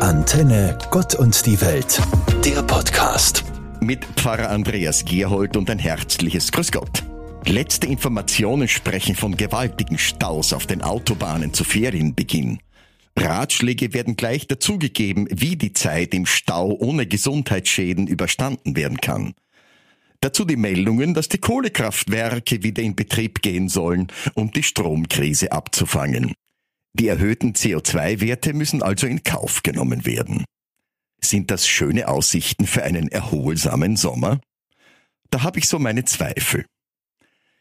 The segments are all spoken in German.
Antenne Gott und die Welt, der Podcast. Mit Pfarrer Andreas Gerhold und ein herzliches Grüß Gott. Letzte Informationen sprechen von gewaltigen Staus auf den Autobahnen zu Ferienbeginn. Ratschläge werden gleich dazugegeben, wie die Zeit im Stau ohne Gesundheitsschäden überstanden werden kann. Dazu die Meldungen, dass die Kohlekraftwerke wieder in Betrieb gehen sollen, um die Stromkrise abzufangen. Die erhöhten CO2-Werte müssen also in Kauf genommen werden. Sind das schöne Aussichten für einen erholsamen Sommer? Da habe ich so meine Zweifel.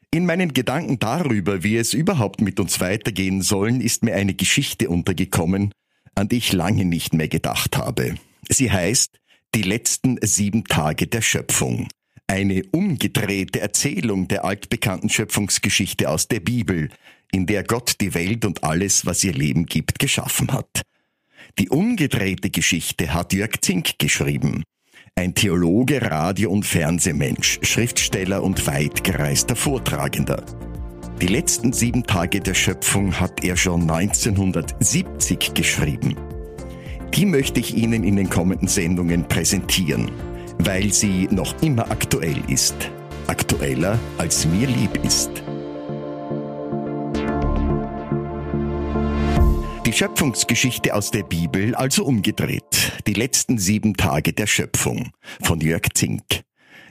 In meinen Gedanken darüber, wie es überhaupt mit uns weitergehen sollen, ist mir eine Geschichte untergekommen, an die ich lange nicht mehr gedacht habe. Sie heißt Die letzten sieben Tage der Schöpfung. Eine umgedrehte Erzählung der altbekannten Schöpfungsgeschichte aus der Bibel, in der Gott die Welt und alles, was ihr Leben gibt, geschaffen hat. Die umgedrehte Geschichte hat Jörg Zink geschrieben. Ein Theologe, Radio- und Fernsehmensch, Schriftsteller und weitgereister Vortragender. Die letzten sieben Tage der Schöpfung hat er schon 1970 geschrieben. Die möchte ich Ihnen in den kommenden Sendungen präsentieren, weil sie noch immer aktuell ist. Aktueller als mir lieb ist. Schöpfungsgeschichte aus der Bibel also umgedreht. Die letzten sieben Tage der Schöpfung von Jörg Zink.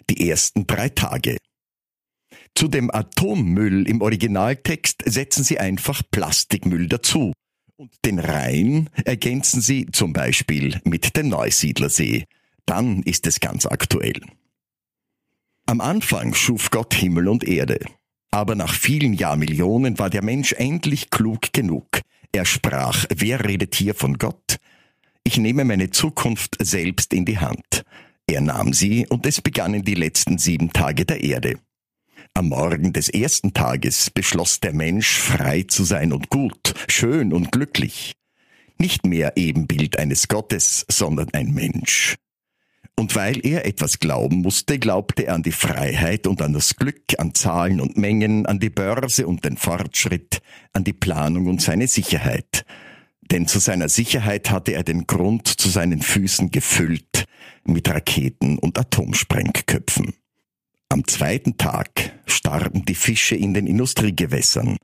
Die ersten drei Tage. Zu dem Atommüll im Originaltext setzen Sie einfach Plastikmüll dazu. Und den Rhein ergänzen Sie zum Beispiel mit dem Neusiedlersee. Dann ist es ganz aktuell. Am Anfang schuf Gott Himmel und Erde. Aber nach vielen Jahrmillionen war der Mensch endlich klug genug. Er sprach, wer redet hier von Gott? Ich nehme meine Zukunft selbst in die Hand. Er nahm sie und es begannen die letzten sieben Tage der Erde. Am Morgen des ersten Tages beschloss der Mensch, frei zu sein und gut, schön und glücklich. Nicht mehr Ebenbild eines Gottes, sondern ein Mensch. Und weil er etwas glauben musste, glaubte er an die Freiheit und an das Glück, an Zahlen und Mengen, an die Börse und den Fortschritt, an die Planung und seine Sicherheit. Denn zu seiner Sicherheit hatte er den Grund zu seinen Füßen gefüllt mit Raketen und Atomsprengköpfen. Am zweiten Tag starben die Fische in den Industriegewässern,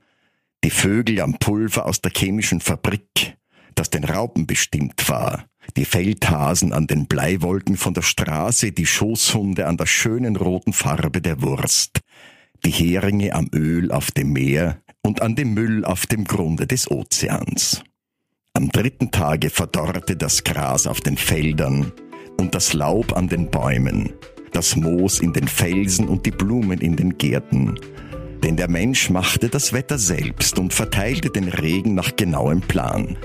die Vögel am Pulver aus der chemischen Fabrik, das den Raupen bestimmt war, die Feldhasen an den Bleiwolken von der Straße, die Schoßhunde an der schönen roten Farbe der Wurst, die Heringe am Öl auf dem Meer und an dem Müll auf dem Grunde des Ozeans. Am dritten Tage verdorrte das Gras auf den Feldern und das Laub an den Bäumen, das Moos in den Felsen und die Blumen in den Gärten. Denn der Mensch machte das Wetter selbst und verteilte den Regen nach genauem Plan.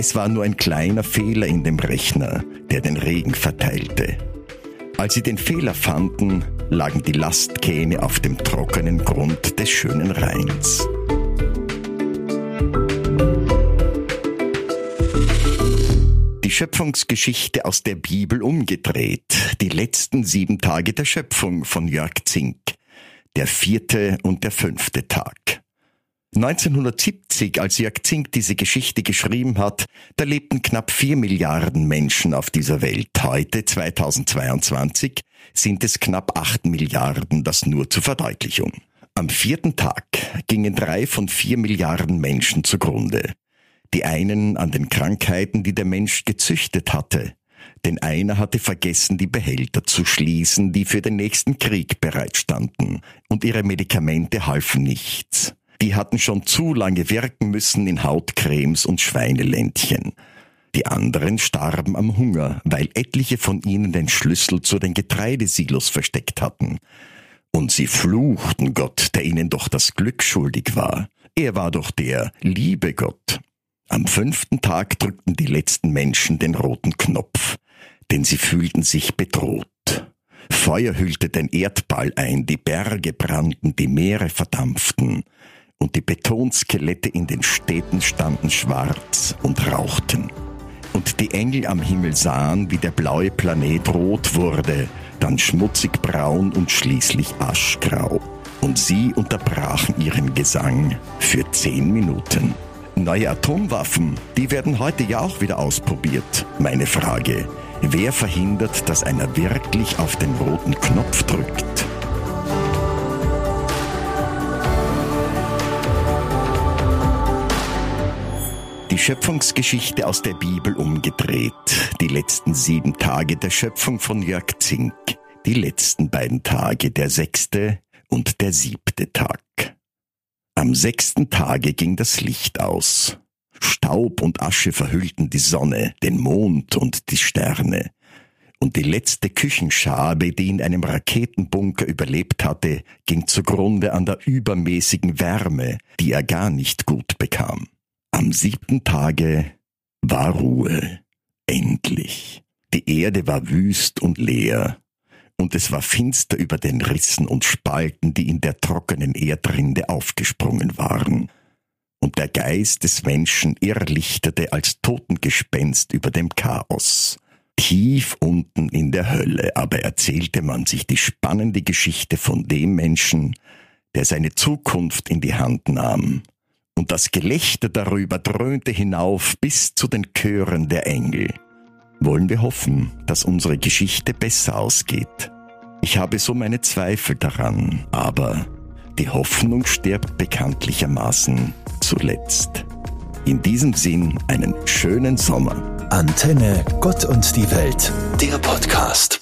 Es war nur ein kleiner Fehler in dem Rechner, der den Regen verteilte. Als sie den Fehler fanden, lagen die Lastkähne auf dem trockenen Grund des schönen Rheins. Die Schöpfungsgeschichte aus der Bibel umgedreht. Die letzten sieben Tage der Schöpfung von Jörg Zink. Der vierte und der fünfte Tag. 1970, als Jörg Zink diese Geschichte geschrieben hat, da lebten knapp vier Milliarden Menschen auf dieser Welt. Heute, 2022, sind es knapp acht Milliarden, das nur zur Verdeutlichung. Am vierten Tag gingen drei von vier Milliarden Menschen zugrunde. Die einen an den Krankheiten, die der Mensch gezüchtet hatte. Denn einer hatte vergessen, die Behälter zu schließen, die für den nächsten Krieg bereitstanden. Und ihre Medikamente halfen nichts. Die hatten schon zu lange wirken müssen in Hautcremes und Schweineländchen. Die anderen starben am Hunger, weil etliche von ihnen den Schlüssel zu den Getreidesilos versteckt hatten. Und sie fluchten Gott, der ihnen doch das Glück schuldig war. Er war doch der liebe Gott. Am fünften Tag drückten die letzten Menschen den roten Knopf, denn sie fühlten sich bedroht. Feuer hüllte den Erdball ein, die Berge brannten, die Meere verdampften und die Betonskelette in den Städten standen schwarz und rauchten. Und die Engel am Himmel sahen, wie der blaue Planet rot wurde, dann schmutzig braun und schließlich aschgrau. Und sie unterbrachen ihren Gesang für zehn Minuten. Neue Atomwaffen, die werden heute ja auch wieder ausprobiert. Meine Frage, wer verhindert, dass einer wirklich auf den roten Knopf drückt? Schöpfungsgeschichte aus der Bibel umgedreht. Die letzten sieben Tage der Schöpfung von Jörg Zink. Die letzten beiden Tage, der sechste und der siebte Tag. Am sechsten Tage ging das Licht aus. Staub und Asche verhüllten die Sonne, den Mond und die Sterne. Und die letzte Küchenschabe, die in einem Raketenbunker überlebt hatte, ging zugrunde an der übermäßigen Wärme, die er gar nicht gut bekam. Am siebten Tage war Ruhe. Endlich. Die Erde war wüst und leer, und es war finster über den Rissen und Spalten, die in der trockenen Erdrinde aufgesprungen waren. Und der Geist des Menschen irrlichterte als Totengespenst über dem Chaos. Tief unten in der Hölle aber erzählte man sich die spannende Geschichte von dem Menschen, der seine Zukunft in die Hand nahm. Und das Gelächter darüber dröhnte hinauf bis zu den Chören der Engel wollen wir hoffen, dass unsere Geschichte besser ausgeht. Ich habe so meine Zweifel daran, aber die Hoffnung stirbt bekanntlichermaßen zuletzt. In diesem Sinn einen schönen Sommer. Antenne Gott und die Welt, der Podcast.